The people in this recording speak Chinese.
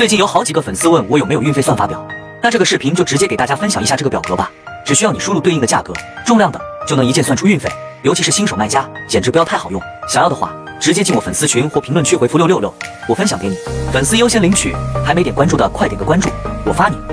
最近有好几个粉丝问我有没有运费算法表那这个视频就直接给大家分享一下这个表格吧只需要你输入对应的价格重量等就能一键算出运费尤其是新手卖家简直不要太好用。想要的话直接进我粉丝群或评论区回复六六六我分享给你。粉丝优先领取还没点关注的快点个关注我发你。